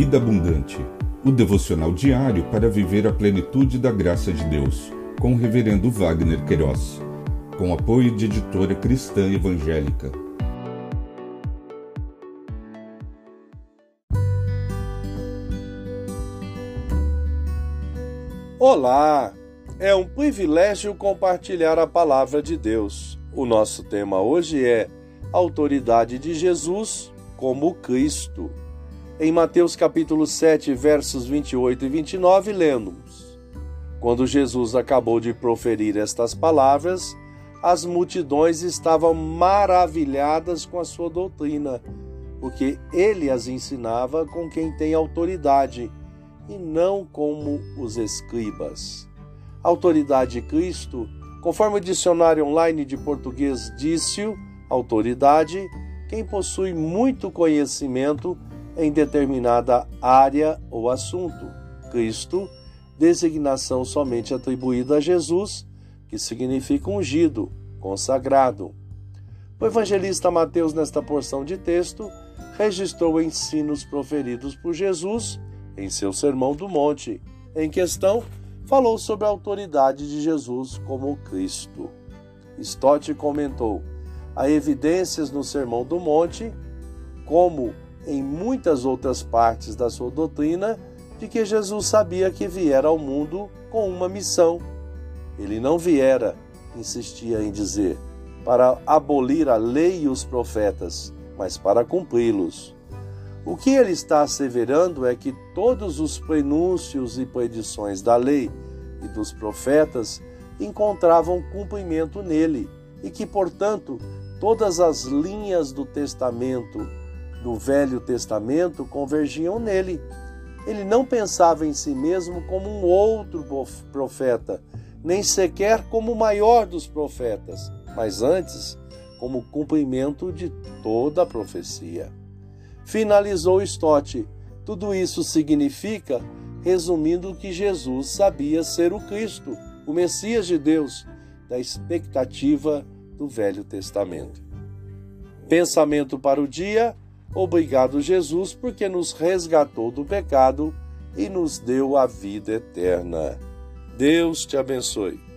Vida Abundante, o devocional diário para viver a plenitude da graça de Deus, com o Reverendo Wagner Queiroz, com apoio de editora cristã evangélica. Olá! É um privilégio compartilhar a palavra de Deus. O nosso tema hoje é Autoridade de Jesus como Cristo. Em Mateus capítulo 7, versos 28 e 29, lemos: Quando Jesus acabou de proferir estas palavras, as multidões estavam maravilhadas com a sua doutrina, porque ele as ensinava com quem tem autoridade e não como os escribas. Autoridade de Cristo, conforme o dicionário online de português disse, autoridade, quem possui muito conhecimento em determinada área ou assunto. Cristo, designação somente atribuída a Jesus, que significa ungido, consagrado. O evangelista Mateus, nesta porção de texto, registrou ensinos proferidos por Jesus em seu Sermão do Monte. Em questão, falou sobre a autoridade de Jesus como Cristo. Stott comentou: há evidências no Sermão do Monte, como em muitas outras partes da sua doutrina de que Jesus sabia que viera ao mundo com uma missão. Ele não viera, insistia em dizer, para abolir a lei e os profetas, mas para cumpri-los. O que ele está asseverando é que todos os prenúncios e predições da lei e dos profetas encontravam cumprimento nele e que, portanto, todas as linhas do testamento do Velho Testamento convergiam nele. Ele não pensava em si mesmo como um outro profeta, nem sequer como o maior dos profetas, mas antes como cumprimento de toda a profecia. Finalizou Stott. Tudo isso significa, resumindo, que Jesus sabia ser o Cristo, o Messias de Deus, da expectativa do Velho Testamento. Pensamento para o dia Obrigado, Jesus, porque nos resgatou do pecado e nos deu a vida eterna. Deus te abençoe.